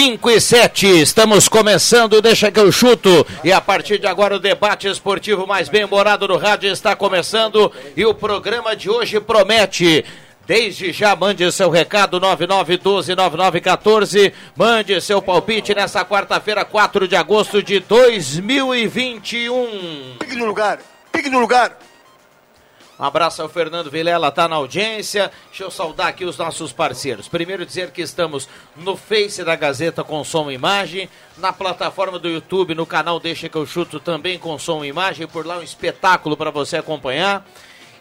5 e 7, estamos começando, deixa que eu chuto. E a partir de agora o debate esportivo mais bem morado no rádio está começando e o programa de hoje promete. Desde já, mande seu recado, 9912-9914. Mande seu palpite nessa quarta-feira, 4 de agosto de 2021. Pique no lugar, pique no lugar. Um abraço ao Fernando Vilela, tá na audiência. Deixa eu saudar aqui os nossos parceiros. Primeiro dizer que estamos no Face da Gazeta com som e imagem, na plataforma do YouTube, no canal Deixa que eu chuto também com som e imagem, por lá um espetáculo para você acompanhar.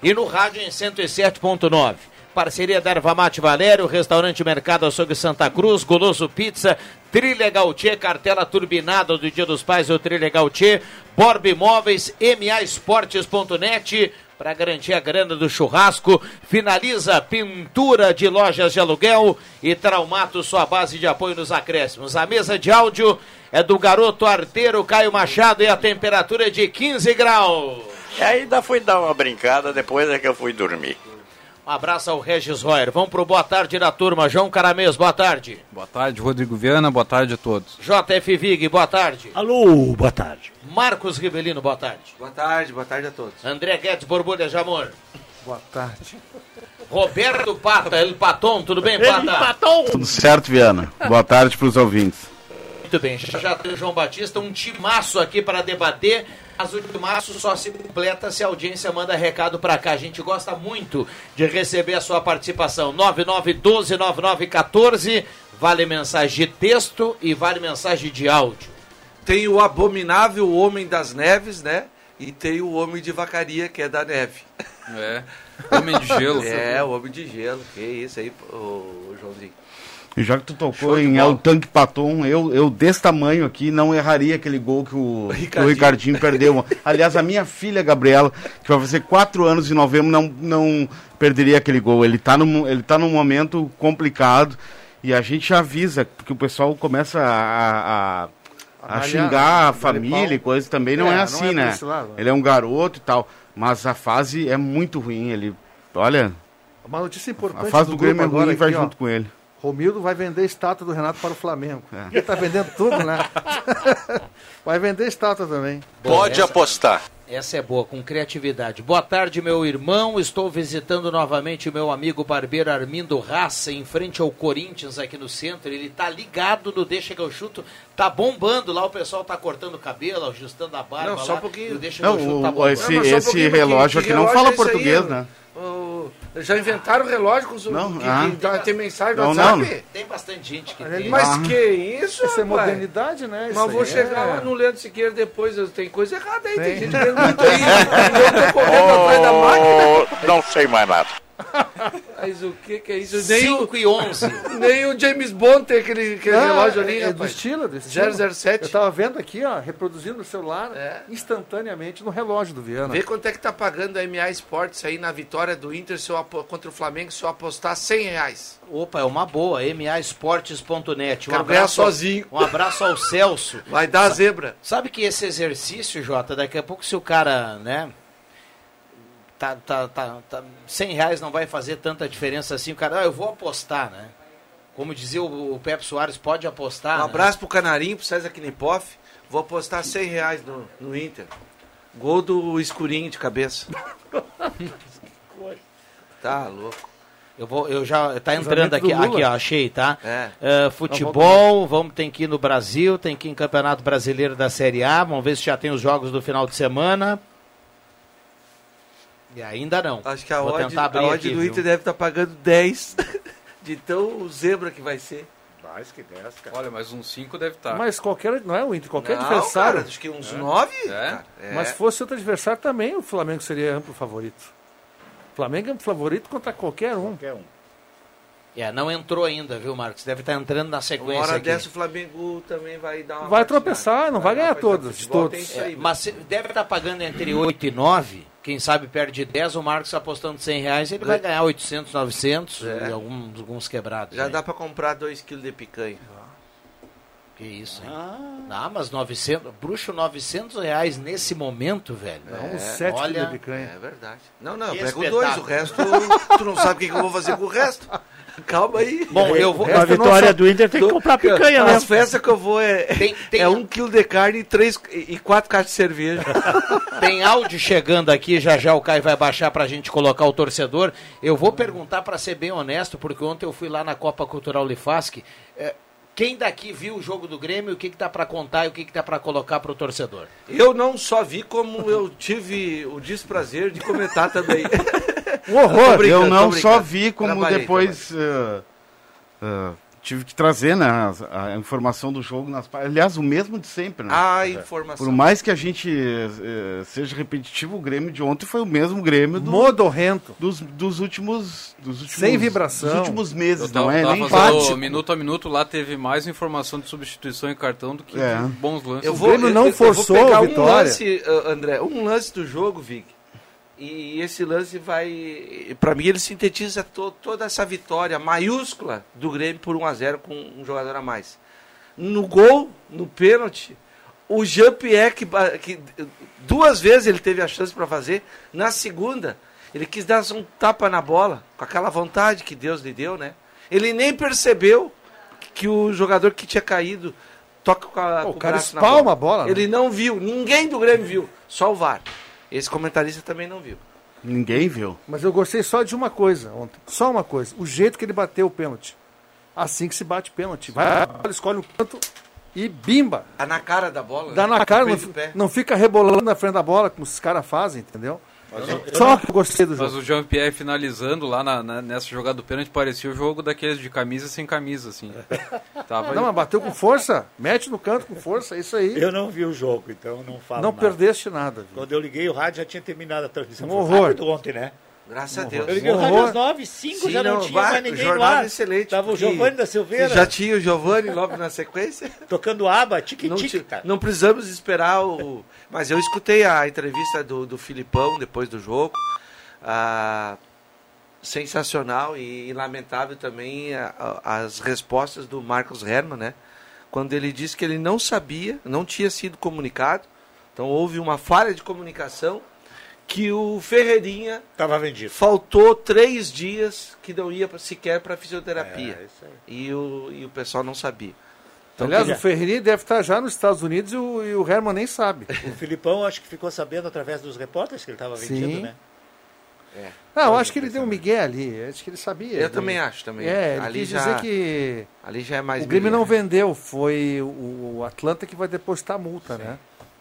E no rádio em 107.9. Parceria da Erva Mate Valério, Restaurante Mercado Açougue Santa Cruz, Goloso Pizza, Trilha Gautier, cartela turbinada do Dia dos Pais, o Trilha Gautier, Borb Imóveis, MAEsportes.net, para garantir a grana do churrasco. Finaliza pintura de lojas de aluguel e Traumato, sua base de apoio nos acréscimos. A mesa de áudio é do garoto arteiro Caio Machado e a temperatura é de 15 graus. E ainda fui dar uma brincada depois é que eu fui dormir. Um abraço ao Regis Royer. Vamos pro boa tarde da turma. João Caramês, boa tarde. Boa tarde, Rodrigo Viana, boa tarde a todos. JF Vig, boa tarde. Alô, boa tarde. Marcos Ribelino, boa tarde. Boa tarde, boa tarde a todos. André Guedes, Borbulha de Amor. Boa tarde. Roberto Pata, El Paton, tudo bem, Pata? El Paton. Tudo certo, Viana. Boa tarde para os ouvintes. Muito bem, já tem o João Batista, um timaço aqui para debater. Mas o timaço só se completa se a audiência manda recado para cá. A gente gosta muito de receber a sua participação. 99129914, vale mensagem de texto e vale mensagem de áudio. Tem o abominável Homem das Neves, né? E tem o Homem de Vacaria, que é da neve. É. Homem de gelo. é, o Homem de Gelo. Que isso aí, ô, Joãozinho. E já que tu tocou em. El Tanque Paton, eu, eu desse tamanho aqui não erraria aquele gol que o, o Ricardinho. Ricardinho perdeu. Aliás, a minha filha Gabriela, que vai fazer quatro anos em novembro, não, não perderia aquele gol. Ele tá, num, ele tá num momento complicado e a gente avisa, porque o pessoal começa a, a, a malhar, xingar a família e coisa também. Não É, é, não assim, é por né? lado? Ele é um garoto e tal. Mas a fase é muito ruim. Ele, olha, Uma notícia a importante fase do, Grêmio é ruim e agora vai aqui, ó. junto com ele. Romildo vai vender estátua do Renato para o Flamengo. É. Ele tá vendendo tudo, né? vai vender estátua também. Pode essa- apostar. Essa é boa, com criatividade. Boa tarde, meu irmão. Estou visitando novamente o meu amigo barbeiro Armindo Raça, em frente ao Corinthians, aqui no centro. Ele tá ligado no Deixa que eu chuto. Tá bombando lá, o pessoal tá cortando o cabelo, ajustando a barba. Não, só lá. um pouquinho. No Deixa Não, que eu chuto tá bombando. esse- Não, um pouquinho, relógio porque aqui não fala é esse português, aí? né? Já inventaram relógio com os, Não, que, ah. que já tem mensagem no Não, WhatsApp? não. Tem bastante gente que Mas tem. Mas Ah. que isso, Isso é modernidade, né? Isso Mas eu vou aí chegar é- lá no Leandro Siqueira depois, tem coisa errada aí, tem, Tem. gente ganhando muito aí. eu tô correndo atrás da máquina. Oh, não sei mais nada. Mas o que que é isso? Nem o, 5 e 11. nem o James Bond tem aquele, aquele Ah, relógio ali, é, é do rapaz. estilo, do estilo. 007. Eu tava vendo aqui, ó, reproduzindo no celular É. instantaneamente no relógio do Viana. Vê quanto é que tá pagando a MA Sports aí na vitória do Inter se eu contra o Flamengo se eu apostar 100 reais. Opa, é uma boa. MAEsportes.net. Um Quero ganhar abraço, sozinho. um abraço ao Celso. Vai dar a zebra. Sabe que esse exercício, Jota, daqui a pouco se o cara, né, tá, tá, tá, tá, 100 reais não vai fazer tanta diferença assim, o cara, ah, eu vou apostar, né? Como dizia o, o Pepe Soares, pode apostar, Um né? abraço pro Canarinho, pro César Knipoff. Vou apostar 100 reais no, no Inter. Gol do escurinho de cabeça. tá louco. Eu vou, eu já, tá entrando aqui, aqui, ó, achei, tá? É. Ah, futebol, vamos, tem que ir no Brasil, tem que ir em Campeonato Brasileiro da Série A, vamos ver se já tem os jogos do final de semana. E ainda não. Acho que a Vou odd, a odd aqui, do viu? Inter deve estar pagando 10 de tão zebra que vai ser. Mais que 10, cara. Olha, mas uns 5 deve estar. Mas qualquer, não é o Inter, qualquer Não, adversário. cara, acho que uns nove. É? cara. É. Mas se fosse outro adversário também, o Flamengo seria amplo favorito. O Flamengo é amplo favorito contra qualquer um. Qualquer um. É, não entrou ainda, viu, Marcos? Deve estar entrando na Uma sequência hora aqui. dessa o Flamengo também vai dar uma. Vai tropeçar, não vai ganhar todas, futebol todos. isso É, mas deve estar pagando entre 8 e 9. Quem sabe perde 10, o Marcos apostando 100 reais, ele vai ganhar 800, 900 É. e alguns, alguns quebrados. Já aí. dá pra comprar 2 kg de picanha. Que isso, hein? Ah, mas 900, bruxo 900 reais nesse momento, velho. Não, uns 7 olha- quilos de picanha. É verdade. Não, não, eu pego dois, o resto tu não sabe o que, que eu vou fazer com o resto. Calma aí. Bom, eu vou. A vitória só- do Inter tem que comprar picanha, né? As festas que eu vou é, Tem- tem- é um quilo de carne e, três, e quatro caixas de cerveja. Tem áudio chegando aqui, já já o Caio vai baixar pra gente colocar o torcedor. Eu vou perguntar pra ser bem honesto, porque ontem eu fui lá na Copa Cultural Lifasc. É, quem daqui viu o jogo do Grêmio, o que, que dá pra contar e o que, que dá pra colocar pro torcedor? Eu não só vi, como eu tive o desprazer de comentar também. Um horror. Eu não só vi, como Trabalhei, depois eh, eh, tive que trazer né, a, a informação do jogo. Nas, aliás, o mesmo de sempre. Né? A informação. Por mais que a gente eh, seja repetitivo, o Grêmio de ontem foi o mesmo Grêmio do- Modorrento. dos, dos últimos, dos últimos. Sem vibração. Dos últimos meses, Eu tava, não é? Nem fazendo empate. minuto a minuto, lá teve mais informação de substituição em cartão do que É. de bons lances. Eu O vou, Grêmio não eu- eu forçou vou pegar a um vitória. lance, ah, André, um lance do jogo, Vig. E esse lance vai. Pra mim, ele sintetiza to- toda essa vitória maiúscula do Grêmio por 1x0 com um jogador a mais. No gol, no pênalti, o Jean-Pierre, que, que duas vezes ele teve a chance para fazer, na segunda, ele quis dar um tapa na bola, com aquela vontade que Deus lhe deu, né? Ele nem percebeu que o jogador que tinha caído toca com, a, Pô, o com cara braço na espalma a bola, né? Ele não viu, ninguém do Grêmio viu, só o VAR. Esse comentarista também não viu. Ninguém viu. Mas eu gostei só de uma coisa ontem. Só uma coisa. O jeito que ele bateu o pênalti. Assim que se bate pênalti. Vai, escolhe o canto e bimba. Tá na cara da bola, Dá né? na cara, o não, não fica rebolando na frente da bola, como os caras fazem, entendeu? Só que eu gostei do Mas jogo. o Jean-Pierre finalizando lá na- na- nessa jogada do pênalti parecia o jogo daqueles de camisa sem camisa, assim. Tava Não, mas bateu com força. Mete no canto com força, é isso aí. Eu não vi o jogo, então não falo Não nada. perdeste nada. viu? Quando eu liguei o rádio já tinha terminado a transmissão. Um horror. ontem, né? Graças a Deus. Eu liguei o rádio às 9 5 Sim, já não, não, tinha vai, mais ninguém jornada lá. excelente, Tava o Giovanni da Silveira Já tinha o Giovanni logo na sequência. tocando aba, Não, tique-tique, ti- cara. não precisamos esperar o. Mas eu escutei a entrevista do, do Filipão depois do jogo. Ah, sensacional e, lamentável também a- a- as respostas do Marcos Herman, né? Quando ele disse que ele não sabia, não tinha sido comunicado. Então houve uma falha de comunicação que o Ferreirinha Tava vendido. faltou três dias que não ia sequer para fisioterapia. É, isso aí. E, o, e o pessoal não sabia. Então, Aliás, o Ferreirinha deve estar já nos Estados Unidos e o, e o Herman nem sabe. O Filipão acho que ficou sabendo através dos repórteres que ele estava vendido, Sim. né? Ah, eu acho que ele deu um migué ali. Acho que ele sabia. Eu Ele- também acho também. É, ele ali quis já, dizer que ali já é mais o Grêmio não vendeu, foi o o Atlanta que vai depositar a multa, né?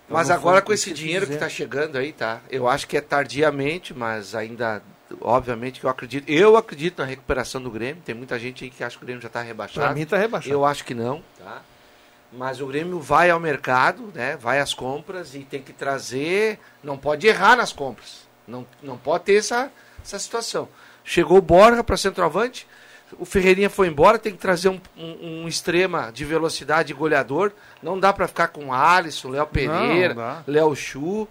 Mas agora com esse dinheiro que dizer. está chegando aí, tá? Eu acho que é tardiamente, mas ainda, obviamente que eu acredito. Eu acredito na recuperação do Grêmio. Tem muita gente aí que acha que o Grêmio já está rebaixado. Pra mim tá rebaixado. Eu acho que não, tá? Mas o Grêmio vai ao mercado, né? Vai às compras e tem que trazer. Não pode errar nas compras. Não, não pode ter essa, essa situação. Chegou o Borja para centroavante, o Ferreirinha foi embora, tem que trazer um, um, um extrema de velocidade e goleador. Não dá para ficar com Alisson, Léo Pereira, não. Léo Chu.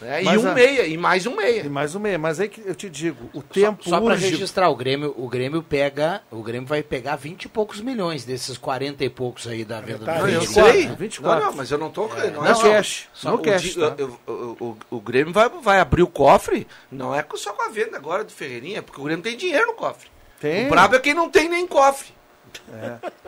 né? E um a- meia, e mais um meia. E mais um meia. Mas aí que eu te digo, o tempo Só para urge. registrar, o Grêmio, o Grêmio pega, o Grêmio vai pegar 20 e poucos milhões desses 40 e poucos aí da venda do metade. Não, eu Ferreirinha. sei. 24. Não, não, mas eu não tô. Não, é No só- cash. Só No o, cash, di- tá? o- o Grêmio vai, vai abrir o cofre, não é só com a venda agora do Ferreirinha, porque o Grêmio tem dinheiro no cofre. Tem. O brabo é quem não tem nem cofre.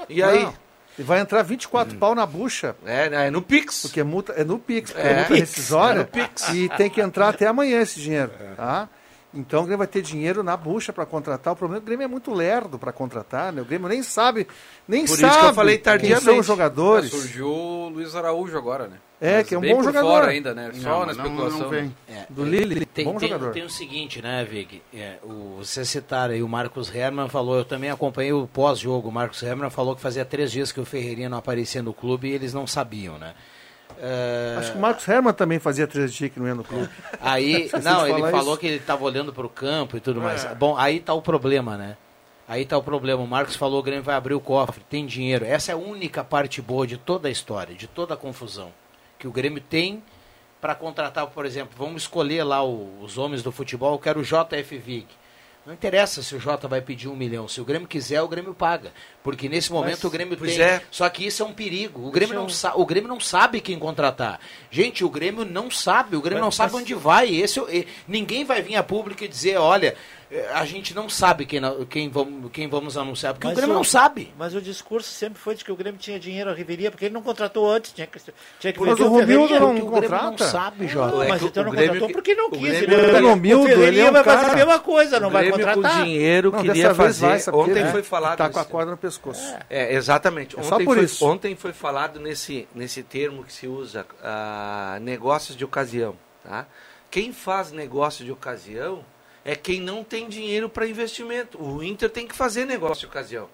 E aí? Não. E vai entrar 24 pau na bucha. É, né, é no Pix. Porque é multa, é no Pix, porque É. é, multa Pix, rescisória. é no Pix. E tem que entrar até amanhã esse dinheiro. Tá? Então o Grêmio vai ter dinheiro na bucha para contratar. O problema é que o Grêmio é muito lerdo para contratar. Né? O Grêmio nem sabe, nem Por isso sabe que eu falei quem são tardiamente. os jogadores. Surgiu o Luiz Araújo agora, né? É, Mas que é um bem bom por jogador. fora ainda, né? Só Não, na não- especulação. não vem. É, Do Lille, tem, bom tem, jogador. tem o seguinte, né, Vig? É, o, você citaram aí o Marcos Herman falou, eu também acompanhei o pós-jogo. O Marcos Herman falou que fazia três dias que o Ferreirinha não aparecia no clube e eles não sabiam, né? É, Acho que o Marcos Herman também fazia três dias que não ia no clube. Aí, não, ele falou isso. que ele estava olhando para o campo e tudo mais. Bom, aí tá o problema, né? Aí tá o problema. O Marcos falou que o Grêmio vai abrir o cofre, tem dinheiro. Essa é a única parte boa de toda a história, de toda a confusão. Que o Grêmio tem para contratar, por exemplo, vamos escolher lá o- os homens do futebol, eu quero o JF Vig. Não interessa se o Jota vai pedir um milhão. Se o Grêmio quiser, o Grêmio paga. Porque nesse momento o Grêmio tem. é. Só que isso é um perigo. O Grêmio, não sa- o Grêmio não sabe quem contratar. Gente, o Grêmio não sabe. O Grêmio não sabe onde vai. Esse, é ninguém vai vir a público e dizer, olha, a gente não sabe quem, quem, vamos, quem vamos anunciar. Porque Mas o Grêmio o- não sabe. Mas o discurso sempre foi de que o Grêmio tinha dinheiro à Riveria, porque ele não contratou antes, tinha que, tinha que Mas o Romildo não Porque o Grêmio não contrata? sabe, Jota. É Mas que então o não Grêmio contratou que- porque não quis. Grêmio- ele- O Romildo, ele é um vai fazer a mesma coisa, não o vai Grêmio contratar. com dinheiro Não, queria fazer. vai, Ontem quê? foi falado. Tá com a corda no pescoço. É, exatamente. É só Ontem, por foi, isso. ontem foi falado nesse, nesse termo que se usa, ah, negócios de ocasião. Tá? Quem faz negócio de ocasião é quem não tem dinheiro para investimento. O Inter tem que fazer negócio de ocasião.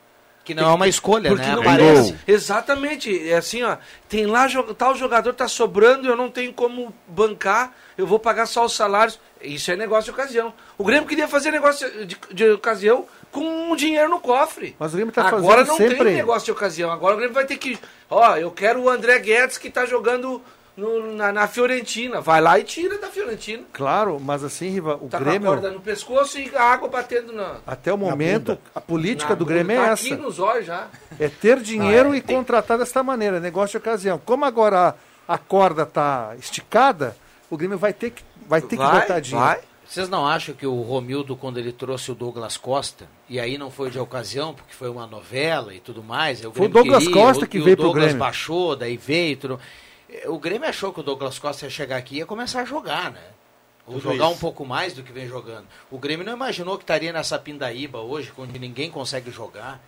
Que não é uma escolha, Porque né? não Aparece. gol. Exatamente. É assim, ó. Tem lá, tal jogador tá sobrando, eu não tenho como bancar, eu vou pagar só os salários. Isso é negócio de ocasião. O Grêmio queria fazer negócio de, de ocasião com um dinheiro no cofre. Mas o Grêmio tá Agora fazendo não sempre- tem negócio de ocasião. Agora o Grêmio vai ter que. Ó, eu quero o André Guedes que tá jogando no- na, na Fiorentina. Vai lá e tira da Fiorentina. Claro, mas assim, Riva, o Tá com a Grêmio, corda no pescoço e a água batendo na. até o momento, a política na do Grêmio bunda. é tá essa. aqui nos olhos já. É ter dinheiro Ah, é, e tem- contratar desta maneira, negócio de ocasião. Como agora a, a corda tá esticada, o Grêmio vai ter que, vai ter que Vai, botar dinheiro. vai. Vocês não acham que o Romildo, quando ele trouxe o Douglas Costa, e aí não foi de ocasião, porque foi uma novela e tudo mais. aí Foi o Grêmio Douglas queria, Costa o- que veio o pro Douglas Grêmio. baixou, daí veio e tudo. O Grêmio achou que o Douglas Costa ia chegar aqui e ia começar a jogar, né? Ou Tudo jogar isso. um pouco mais do que vem jogando. O Grêmio não imaginou que estaria nessa pindaíba hoje, onde ninguém consegue jogar.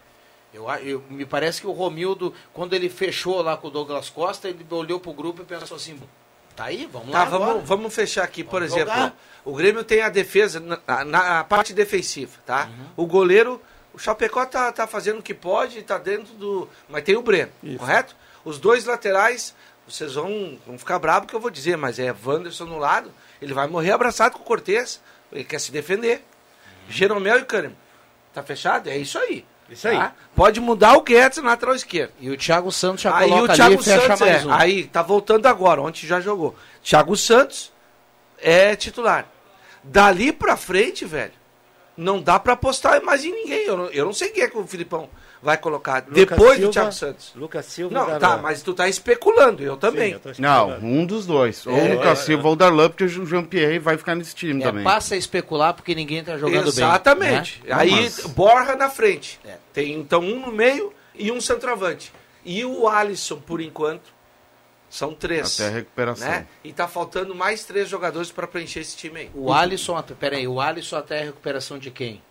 Eu, eu- me parece que o Romildo, quando ele fechou lá com o Douglas Costa, ele olhou pro grupo e pensou assim, tá aí, vamos Tá, lá agora. vamos, vamos fechar aqui, por Vamos exemplo. jogar. O Grêmio tem a defesa, na, na- a parte defensiva, tá? Uhum. O goleiro, o Chapecó tá, tá fazendo o que pode, tá dentro do. Mas tem o Breno, correto? Os dois laterais, vocês vão, vão ficar bravos que eu vou dizer, mas é Wanderson no lado, ele vai morrer abraçado com o Cortez, ele quer se defender. Jeromel e Kahneman. Tá fechado? É isso aí. Isso aí. tá? Pode mudar o Guedes na lateral esquerda. E o Thiago Santos já Aí o coloca Thiago ali e fecha Santos mais é, um. aí tá voltando agora, ontem já jogou. Thiago Santos é titular. Dali pra frente, velho, não dá pra apostar mais em ninguém. Eu não, eu não sei quem é que o Filipão vai colocar Lucas depois do Silva- Thiago Santos. Lucas Silva. Não, tá, mas tu tá especulando, eu Sim, também. eu tô Não, um dos dois. Ou É, o Lucas é, Silva ou o Darlan, porque o Jean-Pierre vai ficar nesse time É, também. passa a especular porque ninguém tá jogando Exatamente. bem. né? Aí Mas- Borra na frente. É. Tem então um no meio e um centroavante. E o Alisson, por enquanto, são três. Até a recuperação. né? E tá faltando mais três jogadores para preencher esse time aí. O Alisson, peraí, o Alisson até a recuperação de quem?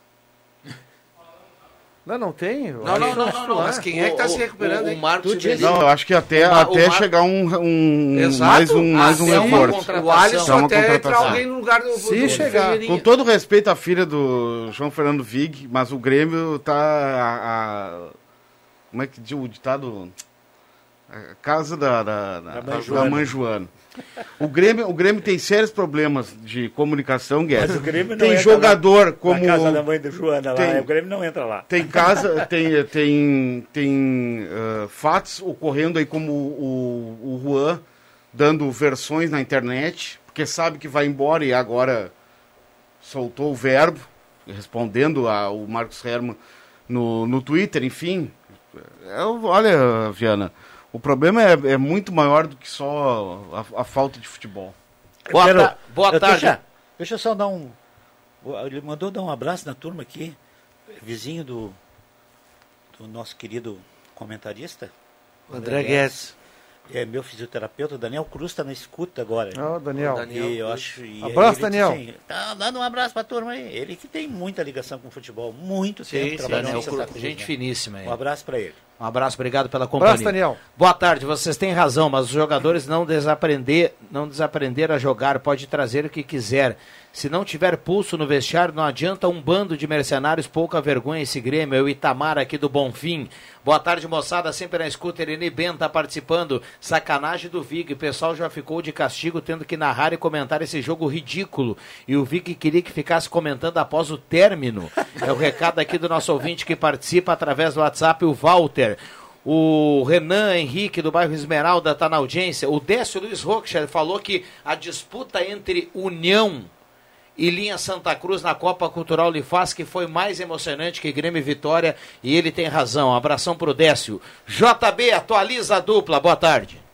Não, não tem. Não, não, não, não, não, mas quem é que tá O- se recuperando, o, Marcos Não, eu acho que até, até chegar um, um mais um, mais um reforço. O Alisson É até entra contratação. alguém no lugar do, Se do chegar. Com todo respeito à filha do João Fernando Vig, mas o Grêmio tá. A, a- como é que diz o ditado? A casa da, da, da, Da mãe da Joana. O Grêmio, o Grêmio tem sérios problemas de comunicação, Guedes. Mas o Grêmio não Tem jogador Na como. casa da mãe do Joana lá, Tem- o Grêmio não entra lá. Tem casa, tem, tem, tem ah, fatos ocorrendo aí como o, o Juan dando versões na internet, porque sabe que vai embora e agora soltou o verbo, respondendo ao Marcos Herman no, no Twitter, enfim. É, olha, Viana, o problema é, é muito maior do que só a, a falta de futebol. Boa, quero- ta- boa eu- tarde. Deixa, deixa eu só dar um. Ele mandou dar um abraço na turma aqui, vizinho do, do nosso querido comentarista. André Guedes. É meu fisioterapeuta, Daniel Cruz está na escuta agora. Ó, Daniel. Daniel. E eu acho, e Abraço, Daniel. disse assim, tá dando um abraço pra turma aí. Ele que tem muita ligação com o futebol, muito Sim, tempo sim, trabalhando Daniel Cruz, Cruz, gente né? finíssima aí. Um abraço para ele. Um abraço, obrigado pela companhia. Abraço, Daniel. Boa tarde, vocês têm razão, mas os jogadores não desaprender, não desaprender a jogar, pode trazer o que quiser. Se não tiver pulso no vestiário, não adianta um bando de mercenários, pouca vergonha esse Grêmio. É o Itamar aqui do Bonfim. Boa tarde, moçada, sempre na escuta. Eleni Ben tá participando. Sacanagem do Vig. O pessoal já ficou de castigo tendo que narrar e comentar esse jogo ridículo. E o Vig queria que ficasse comentando após o término. É o recado aqui do nosso ouvinte que participa através do WhatsApp, o Walter. O Renan Henrique, do bairro Esmeralda, está na audiência. O Décio Luiz Rocha falou que a disputa entre União e Linha Santa Cruz na Copa Cultural Lifaz, que foi mais emocionante que Grêmio e Vitória, e ele tem razão. Abração pro Décio. JB, atualiza a dupla. Boa tarde.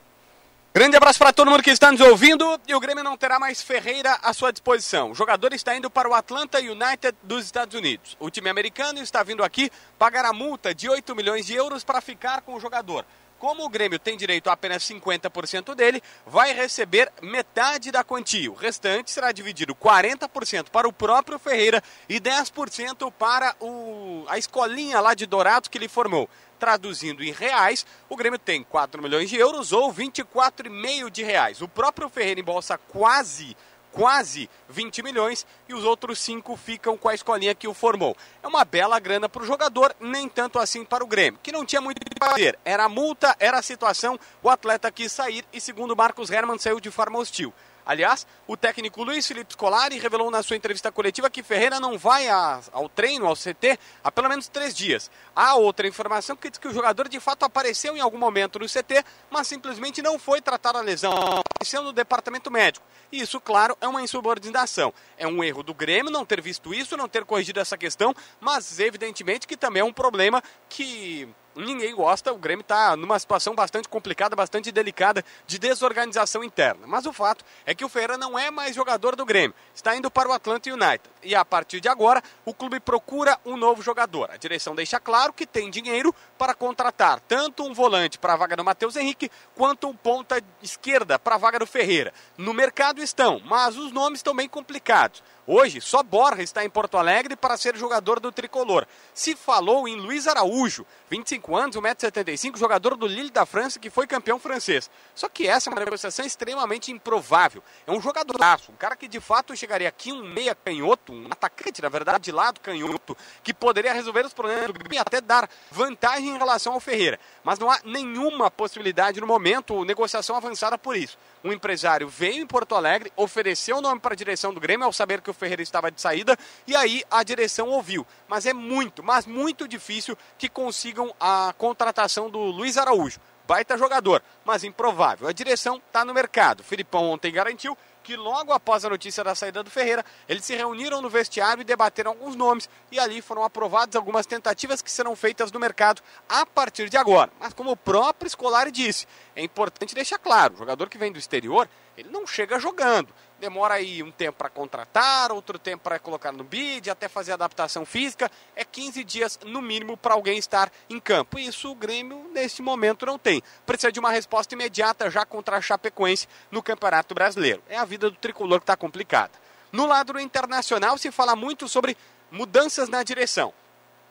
Grande abraço para todo mundo que está nos ouvindo e o Grêmio não terá mais Ferreira à sua disposição. O jogador está indo para o Atlanta United dos Estados Unidos. O time americano está vindo aqui pagar a multa de 8 milhões de euros para ficar com o jogador. Como o Grêmio tem direito a apenas 50% dele, vai receber metade da quantia. O restante será dividido 40% para o próprio Ferreira e 10% para o, a escolinha lá de Dourados que ele formou. Traduzindo em reais, o Grêmio tem 4 milhões de euros ou 24,5 de reais. O próprio Ferreira embolsa quase quase 20 milhões e os outros cinco ficam com a escolinha que o formou. É uma bela grana para o jogador, nem tanto assim para o Grêmio, que não tinha muito o que fazer. Era a multa, era a situação, o atleta quis sair e, segundo Marcos Hermann, saiu de forma hostil. Aliás, o técnico Luiz Felipe Scolari revelou na sua entrevista coletiva que Ferreira não vai a, ao treino, ao CT, há pelo menos três dias. Há outra informação que diz que o jogador de fato apareceu em algum momento no CT, mas simplesmente não foi tratar a lesão, apareceu no departamento médico. E isso, claro, é uma insubordinação. É um erro do Grêmio não ter visto isso, não ter corrigido essa questão, mas evidentemente que também é um problema que ninguém gosta. O Grêmio está numa situação bastante complicada, bastante delicada de desorganização interna. Mas o fato é que o Ferreira não é mais jogador do Grêmio, está indo para o Atlanta United. E a partir de agora, o clube procura um novo jogador. A direção deixa claro que tem dinheiro para contratar tanto um volante para a vaga do Matheus Henrique, quanto um ponta esquerda para a vaga do Ferreira. No mercado estão, mas os nomes estão bem complicados. Hoje, só Borja está em Porto Alegre para ser jogador do tricolor. Se falou em Luiz Araújo, 25 anos, 1,75m, jogador do Lille da França, que foi campeão francês. Só que essa é uma negociação extremamente improvável. É um jogador, um cara que de fato chegaria aqui, um meia canhoto, um atacante, na verdade, de lado canhoto, que poderia resolver os problemas do Grêmio e até dar vantagem em relação ao Ferreira. Mas não há nenhuma possibilidade no momento, negociação avançada por isso. Um empresário veio em Porto Alegre, ofereceu o nome para a direção do Grêmio ao saber que o Ferreira estava de saída e aí a direção ouviu. Mas é muito, mas muito difícil que consigam a contratação do Luiz Araújo. Baita jogador, mas improvável. A direção está no mercado. Filipão ontem garantiu que logo após a notícia da saída do Ferreira, eles se reuniram no vestiário e debateram alguns nomes e ali foram aprovadas algumas tentativas que serão feitas no mercado a partir de agora. Mas como o próprio Scolari disse, é importante deixar claro, o jogador que vem do exterior, ele não chega jogando demora aí um tempo para contratar, outro tempo para colocar no bid, até fazer adaptação física. É 15 dias no mínimo para alguém estar em campo. E isso o Grêmio neste momento não tem. Precisa de uma resposta imediata já contra a Chapecoense no Campeonato Brasileiro. É a vida do tricolor que está complicada. No lado internacional se fala muito sobre mudanças na direção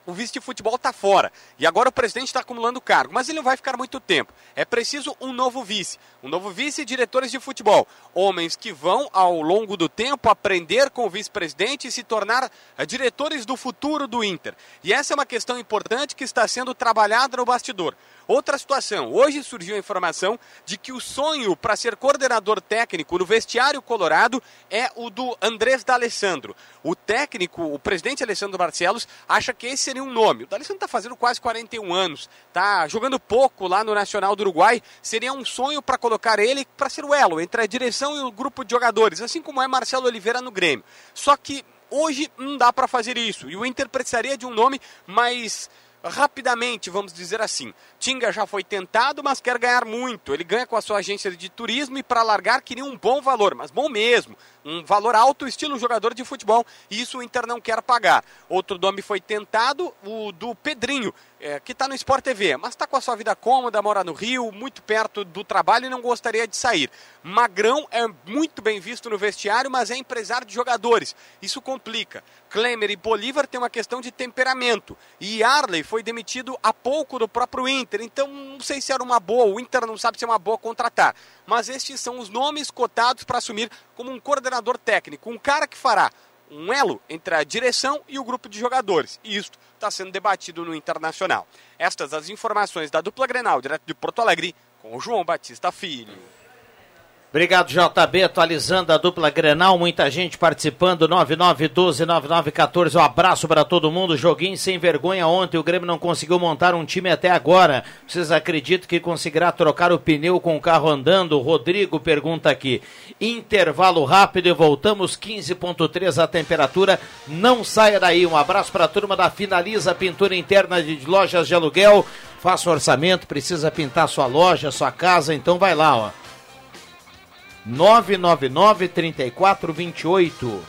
o vice de futebol está fora. E agora o presidente está acumulando cargo, mas ele não vai ficar muito tempo. É preciso um novo vice. Um novo vice e diretores de futebol. Homens que vão, ao longo do tempo, aprender com o vice-presidente e se tornar eh, diretores do futuro do Inter. E essa é uma questão importante que está sendo trabalhada no bastidor. Outra situação, hoje surgiu a informação de que o sonho para ser coordenador técnico no vestiário colorado é o do Andrés D'Alessandro. O técnico, o presidente Alessandro Barcelos, acha que esse seria um nome. O D'Alessandro está fazendo quase 41 anos, está jogando pouco lá no Nacional do Uruguai. Seria um sonho para colocar ele para ser o elo entre a direção e o grupo de jogadores, assim como é Marcelo Oliveira no Grêmio. Só que hoje não dá para fazer isso e o Inter precisaria de um nome mais rapidamente, vamos dizer assim. Tinga já foi tentado, mas quer ganhar muito. Ele ganha com a sua agência de turismo e para largar queria um bom valor, mas bom mesmo. Um valor alto, estilo jogador de futebol, e isso o Inter não quer pagar. Outro nome foi tentado, o do Pedrinho, é, que está no Sport TV, mas está com a sua vida cômoda, mora no Rio, muito perto do trabalho e não gostaria de sair. Magrão é muito bem visto no vestiário, mas é empresário de jogadores. Isso complica. Klemer e Bolívar têm uma questão de temperamento. E Arley foi demitido há pouco do próprio Inter Inter. Então, não sei se era uma boa, o Inter não sabe se é uma boa contratar. Mas estes são os nomes cotados para assumir como um coordenador técnico, um cara que fará um elo entre a direção e o grupo de jogadores. E isto está sendo debatido no Internacional. Estas as informações da dupla Grenal, direto de Porto Alegre, com o João Batista Filho. Obrigado, JB, atualizando a dupla Grenal, muita gente participando, 9912-9914, um abraço para todo mundo, joguinho sem vergonha ontem, o Grêmio não conseguiu montar um time até agora, vocês acreditam que conseguirá trocar o pneu com o carro andando? Rodrigo pergunta aqui, intervalo rápido e voltamos, 15.3 a temperatura, não saia daí, um abraço para a turma da Finaliza Pintura Interna de Lojas de Aluguel, faça orçamento, precisa pintar sua loja, sua casa, então vai lá, ó. 999 3428.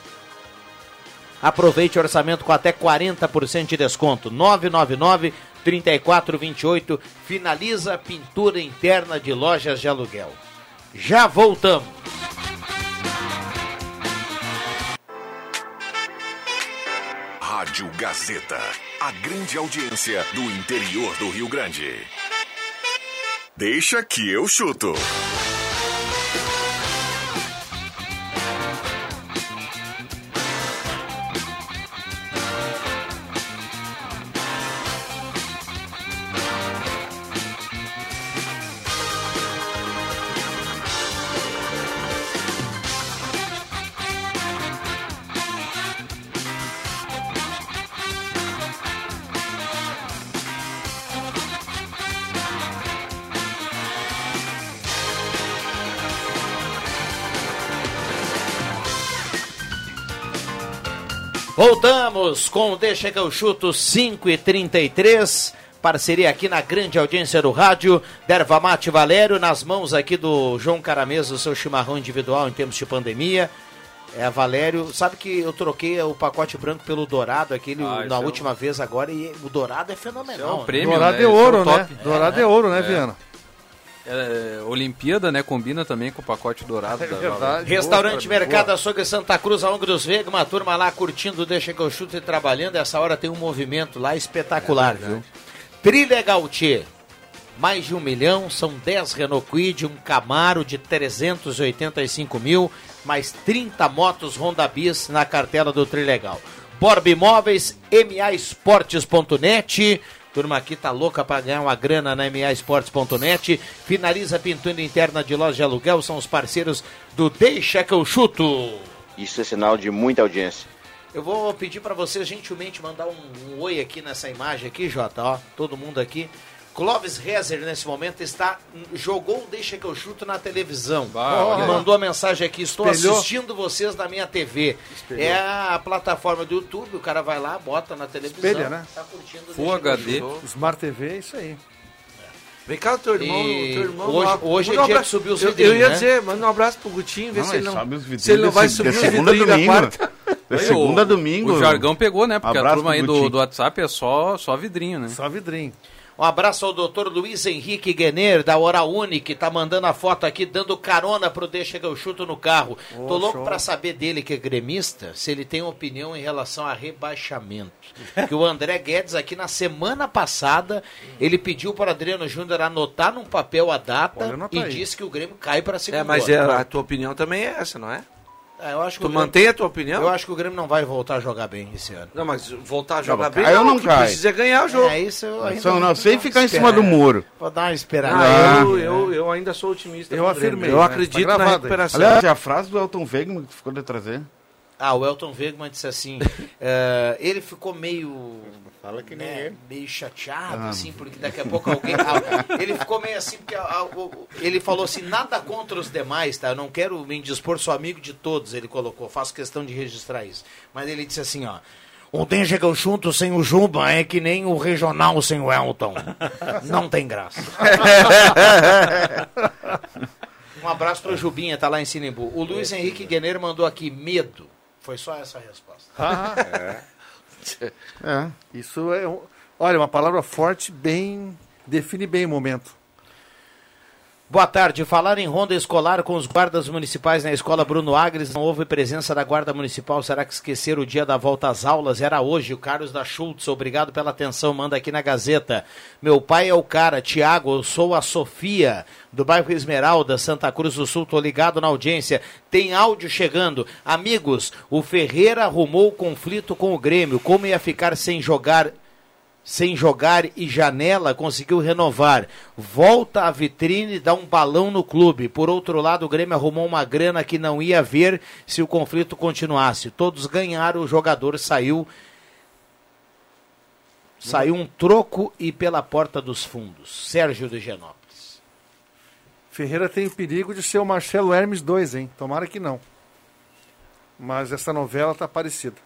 Aproveite o orçamento com até 40% de desconto. 999 3428. Finaliza a pintura interna de lojas de aluguel. Já voltamos. Rádio Gazeta. A grande audiência do interior do Rio Grande. Deixa que eu chuto. Voltamos com o Deixa que eu chuto 5 e 33 Parceria aqui na grande audiência do rádio. Derva Mate Valério, nas mãos aqui do João Caramesa, o seu chimarrão individual em tempos de pandemia. É, Valério, sabe que eu troquei o pacote branco pelo dourado, aquele Ah, na é um- última vez agora, e o dourado é fenomenal. É um né? prêmio, Dourado né? é Esse ouro, o né? top. Dourado é ouro, né, É. Viana? É, Olimpíada, né? Combina também com o pacote dourado. da verdade. Restaurante Boa, Mercado boa. Açougue Santa Cruz, a dos Veiga, uma turma lá curtindo, deixa que eu chuto e trabalhando. Essa hora tem um movimento lá espetacular, viu? Trilegal Tchê, mais de um milhão, são 10 Renault Kwid, um Camaro de 385 mil, mais 30 motos Honda Bis na cartela do Trilegal. Borb Imóveis, maesportes.net. Turma aqui tá louca para ganhar uma grana na maesportes.net. Finaliza a pintura interna de loja de aluguel, são os parceiros do Deixa que eu chuto. Isso é sinal de muita audiência. Eu vou pedir para você gentilmente mandar um, um oi aqui nessa imagem aqui, Jota, ó, todo mundo aqui. Clóvis Rezer, nesse momento, está jogou o Deixa que eu chuto na televisão. Bah, e mandou a mensagem aqui, estou Espelhou. assistindo vocês na minha TV. É a plataforma do YouTube, o cara vai lá, bota na televisão. Espelha, né? Tá curtindo o Full Deixa que eu HD. Smart TV é isso aí. Vem cá, o teu irmão. E teu irmão hoje- lá. hoje é um dia abraço. subir os eu, vidrinhos, eu ia né? dizer, manda um abraço pro Gutinho, vê Não, se ele não, sobe os vidrinhos se ele não vai subir os a vidrinhos da quarta. Segunda a o- domingo. O jargão pegou, né? Porque a Abraço turma aí do, do WhatsApp é só, só vidrinho, né? Só vidrinho. Um abraço ao doutor Luiz Henrique Guener, da Oral Uni, que tá mandando a foto aqui, dando carona pro Deixa que eu chuto no carro. Tô louco show. pra saber dele, que é gremista, se ele tem opinião em relação a rebaixamento. que o André Guedes, aqui na semana passada, ele pediu para Adriano Júnior anotar num papel a data e aí. disse que o Grêmio cai pra segunda. É, mas é, a tua opinião também é essa, não é? É, eu acho que Tu Grêmio- mantém a tua opinião? Eu acho que o Grêmio não vai voltar a jogar bem esse ano. Não, mas voltar a jogar Não, bem, cai ou não o que cai? precisa é ganhar o jogo. É isso, eu ainda Só não, sem ficar em cima do muro. Vou dar uma esperada. Ah, Ah, eu, eu, eu ainda sou otimista. Eu afirmei, Eu né? acredito Tá na recuperação. Aliás, é a frase do Elton Wegman que ficou de trazer. Ah, o Elton Wegman disse assim, eh, ele ficou meio... Fala que Meio chateado, assim, porque daqui a pouco alguém... ah, ele ficou meio assim, porque ah, o- ele falou assim, nada contra os demais, tá? Eu não quero me indispor, sou amigo de todos, ele colocou, faço questão de registrar isso. Mas ele disse assim, ó... O Denja que eu junto sem o Juba é que nem o regional sem o Elton. Não tem graça. Um abraço pro Jubinha, tá lá em Sinimbu. O Luiz Henrique Guener mandou aqui medo. Foi só essa a resposta. Ah, É. isso é. Olha, uma palavra forte, bem. Define bem o momento. Boa tarde. Falar em ronda escolar com os guardas municipais na escola Bruno Agres. Não houve presença da guarda municipal. Será que esqueceram o dia da volta às aulas? Era hoje. O Carlos da Schultz. Obrigado pela atenção. Manda aqui na Gazeta. Meu pai é o cara. Tiago, eu sou a Sofia, do bairro Esmeralda, Santa Cruz do Sul. Tô ligado na audiência. Tem áudio chegando. Amigos, o Ferreira arrumou o conflito com o Grêmio. Como ia ficar sem jogar sem jogar e janela, conseguiu renovar. Volta à vitrine e dá um balão no clube. Por outro lado, o Grêmio arrumou uma grana que não ia ver se o conflito continuasse. Todos ganharam, o jogador saiu. Saiu um troco e pela porta dos fundos. Sérgio de Genópolis. Ferreira tem o perigo de ser o Marcelo Hermes 2, hein? Tomara que não. Mas essa novela tá parecida.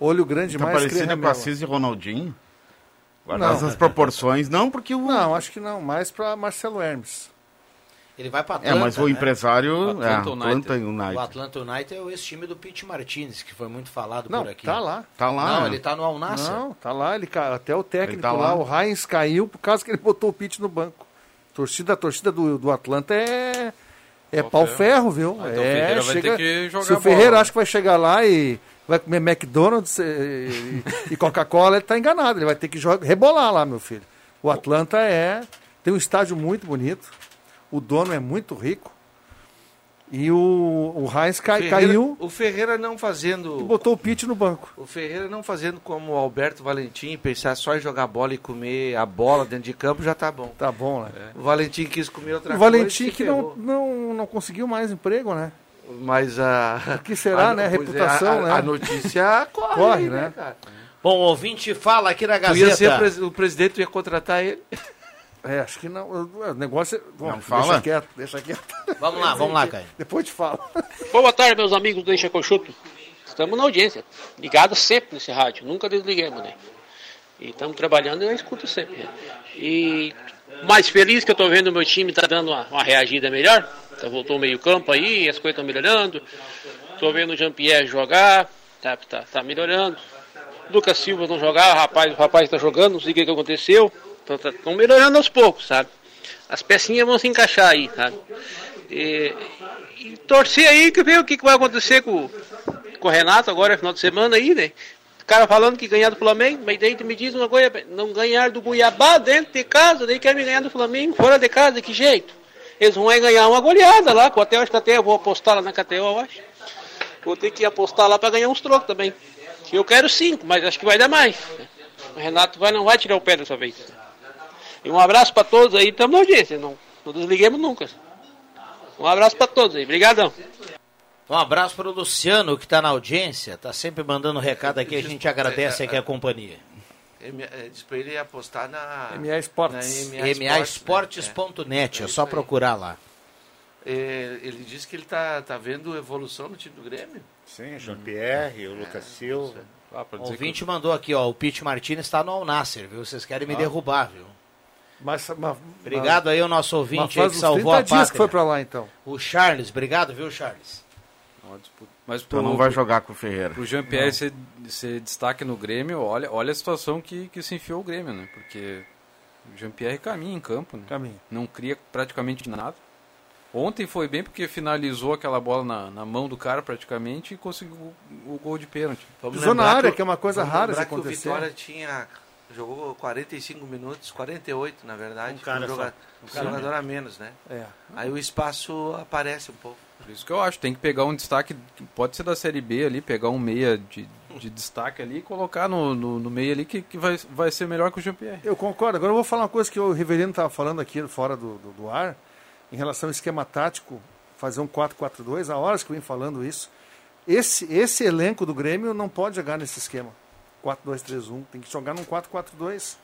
É, Olho grande Tá mais que parecida com. Assis e Ronaldinho? Não. Guardadas as proporções. Não, porque o... Não, acho que não. Mais para Marcelo Hermes. Ele vai para É, Atlanta. mas o né? empresário... Atlanta é, United. Atlanta O United. Atlanta United é o ex-time do Pete Martinez, que foi muito falado Não, por aqui. tá lá. Tá lá. Não, ele tá no Al Nassr. Não, tá lá. Ele, até o técnico tá lá, lá. o Heinz, caiu por causa que ele botou o Pitt no banco. Torcida, a torcida do, do Atlanta é, é Pau pau ferro. ferro, viu? Ah, então o é, Ferreira vai chega- ter que jogar Se o bola, Ferreira né? acha que vai chegar lá e vai comer McDonald's e, e- e Coca-Cola, ele tá enganado. Ele vai ter que jogar, rebolar lá, meu filho. O Atlanta é tem um estádio muito bonito. O dono é muito rico. E o, o Heinz cai- Ferreira- caiu O Ferreira não e fazendo. botou o Pitt no banco. O Ferreira não fazendo como o Alberto Valentim, pensar só em jogar bola e comer a bola dentro de campo já tá bom. Tá bom, né? O Valentim quis comer outra O coisa. Valentim se que não, não, não conseguiu mais emprego, né? Mas a. O que será, a- né? A é, reputação, a, né? A notícia corre, Corre, aí, né? cara? Bom, o ouvinte fala aqui na Tu ia ser Gazeta. pres- o presidente tu ia contratar ele. É, acho que não. O negócio é. Bom, Não fala? Deixa quieto, deixa quieto. Vamos lá, vamos lá, Caio. Depois te falo. Boa tarde, meus amigos do Encha Cochuto. Estamos na audiência, ligados sempre nesse rádio, nunca desliguemos, né? E estamos trabalhando e eu escuto sempre. né? E mais feliz que eu estou vendo o meu time tá dando uma, uma reagida melhor. Tá, voltou o meio campo aí, as coisas estão melhorando. Estou vendo o Jean-Pierre jogar, tá, tá, tá melhorando. Lucas Silva não jogar, o rapaz, o rapaz está jogando, não sei o que, que aconteceu. Estão melhorando aos poucos, sabe? As pecinhas vão se encaixar aí, sabe? E, e torcer aí que ver o que, que vai acontecer com, com o Renato agora, final de semana aí, né? Cara falando que ganhar do Flamengo, mas daí tu me diz uma coisa, não ganhar do Cuiabá dentro de casa, daí quer me ganhar do Flamengo fora de casa, que jeito? Eles vão ganhar uma goleada lá, com até acho até vou apostar lá na KTO, eu acho. Vou ter que apostar lá para ganhar uns trocos também. Eu quero cinco, mas acho que vai dar mais. O Renato vai, não vai tirar o pé dessa vez. E um abraço para todos aí, estamos na audiência, não, não desliguemos nunca. Um abraço para todos aí, obrigadão. Um abraço para o Luciano, que está na audiência. Tá sempre mandando recado aqui. A gente agradece aqui a companhia. Eh, Diz pra ele apostar na. MA Esportes. MA Esportes, né? maesportes.net, é só procurar lá. É, ele disse que ele tá, tá vendo evolução no time do Grêmio. Sim, Jean-Pierre, o Lucas Silva. Ah, O dizer que ouvinte mandou aqui, ó. O Pete Martinez está no Al Nassr, viu? Vocês querem me Ah. derrubar, viu? Mas, mas, Obrigado aí, o nosso mas ouvinte aí que salvou 30 a dias que foi pátria. pra lá, então. O Charles, obrigado, viu, Charles? Uma disputa. Mas Então pro, não vai jogar com o Ferreira. pro Jean-Pierre ser, ser destaque no Grêmio, olha, olha a situação que, que se enfiou o Grêmio, né? Porque o Jean-Pierre caminha em campo, né? Caminho. Não cria praticamente nada. Ontem foi bem porque finalizou aquela bola na, na mão do cara praticamente e conseguiu o, o gol de pênalti. Pisou na área, o- que é uma coisa rara lembrar de que acontecer. O Vitória tinha, jogou 45 minutos, 48 na verdade, Um cara Um cara jogador a menos, né? É. Aí o espaço aparece um pouco. Por isso que eu acho, tem que pegar um destaque, pode ser da Série B ali, pegar um meia de, de destaque ali e colocar no, no, no meio ali que, que vai, vai ser melhor que o Jean-Pierre. Eu concordo. Agora eu vou falar uma coisa que o Riverino estava falando aqui fora do, do, do ar, em relação ao esquema tático, fazer um 4-4-2, há horas que eu venho falando isso. Esse, esse elenco do Grêmio não pode jogar nesse esquema. 4-2-3-1. Tem que jogar num 4-4-2.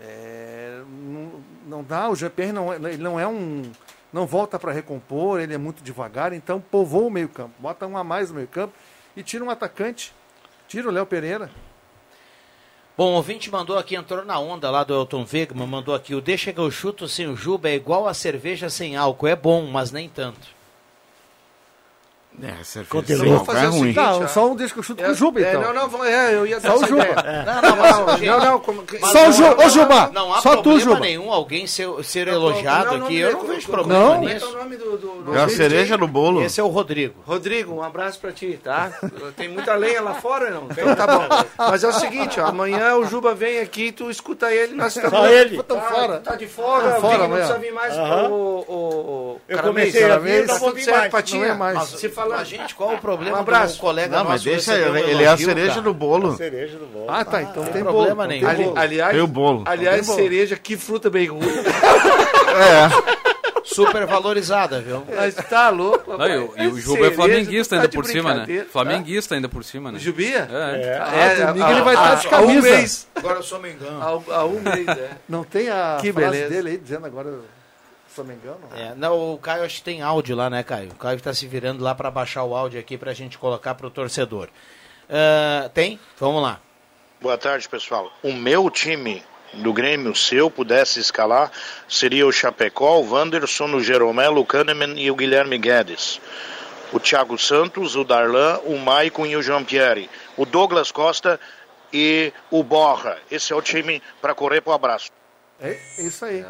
É, não, não dá, o GPR não, é- ele não é um. Não volta para recompor, ele é muito devagar, então povoa o meio-campo. Bota um a mais no meio-campo e tira um atacante. Tira o Léo Pereira. Bom, o ouvinte mandou aqui, entrou na onda lá do Elton Wegman, mandou aqui, o deixa que eu chuto sem o Juba é igual a cerveja sem álcool, é bom, mas nem tanto. É, local Vamos fazer é o ruim. seguinte, Tá, ó. só um eu chuto com o É, Juba, é, então. não, não, é, eu ia dar Só o Juba. ideia. Não, não, Não, não, como que- mas Só o não, Ju- não, ô, não, Juba, Não há só tu, problema Juba. nenhum alguém ser, ser Não, elogiado não, não aqui. Eu não vejo problema Não. É é nisso. o nome do... do, do É a cereja no bolo. Esse é o Rodrigo. Rodrigo, um abraço pra ti, tá? Tem muita lenha lá fora, não? Então tá bom. Mas é o seguinte, ó, amanhã o Juba vem aqui, tu escuta ele, nós estamos... Só ele? Tá, fora. Tá de Tá o fora não precisa vir mais o, Eu comecei a Caramês, vir, não tá vou vir mais. Patinha. Não é mais. Fala... Mas, gente, qual o problema Um abraço. do colega Não, mas deixa um ele, ele é a cereja cara? do bolo. Cereja do bolo. Ah, tá, então tem tem problema bolo, nenhum. tem Ali- aliás, Tem o bolo. aliás Tem bolo. cereja, que fruta bem ruim. É, Super valorizada, viu? Mas tá louco, Não, e, o- e o É Juba é cereja, flamenguista tu tá ainda por cima, né? Flamenguista ainda por cima, né? Jubia? É. Ah, domingo ele vai estar de há um camisa. mês. Agora eu sou me engano. Há, há um mês, é. Não tem a Que frase beleza. dele aí dizendo agora, se eu não me engano. É, não, o Caio acho que tem áudio lá, né, Caio? O Caio está se virando lá para baixar o áudio aqui para a gente colocar para o torcedor. Ah, tem? Vamos lá. Boa tarde, pessoal. O meu time do Grêmio, se eu pudesse escalar, seria o Chapecó, o Wanderson, o Jeromelo, o Kahneman e o Guilherme Guedes. O Thiago Santos, o Darlan, o Maicon e o Jean-Pierre. O Douglas Costa e o Borra. Esse é o time para correr pro abraço. É isso aí.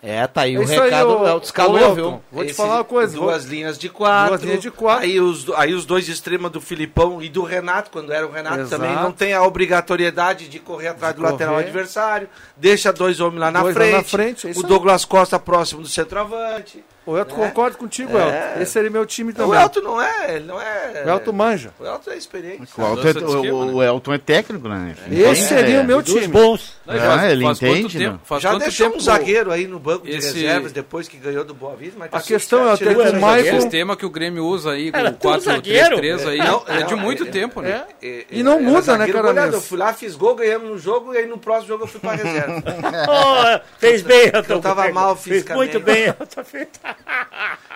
É, tá aí o É aí, recado, é o descalou, Elton. viu? Vou te Esse- falar uma coisa. Duas vou- linhas de quatro. Duas linhas de quatro. Aí os, aí os dois de extrema do Filipão e do Renato, quando era o Renato Exato. também, não tem a obrigatoriedade de correr atrás De do lateral correr. adversário. Deixa dois homens lá na Dois lá frente. na frente, é o aí. Douglas Costa próximo do centroavante. O Elton né? concordo contigo, É. Elton. Esse seria meu time O também. Elton não é, ele não é. O Elton manja. O Elton é experiente. o, Elton é, o- o Elton é técnico, né? Esse seria o meu Dos time. bons. Não, e É, ele quanto entende, tempo, né? faz Já deixamos tempo um zagueiro aí no banco de esse- reservas depois que ganhou do Boa Vista, mas tá A questão é até que o O Michael- zagueiro. sistema que o Grêmio usa aí, com Era o tudo 4-3-3 aí, Não, é de muito é- tempo, né? É. E, não muda, né, cara? Eu fui lá, fiz gol, ganhamos no jogo, e aí no próximo jogo eu fui pra reserva. Oh, fez bem, Elton. Eu tava mal fisicamente. muito bem, Elton.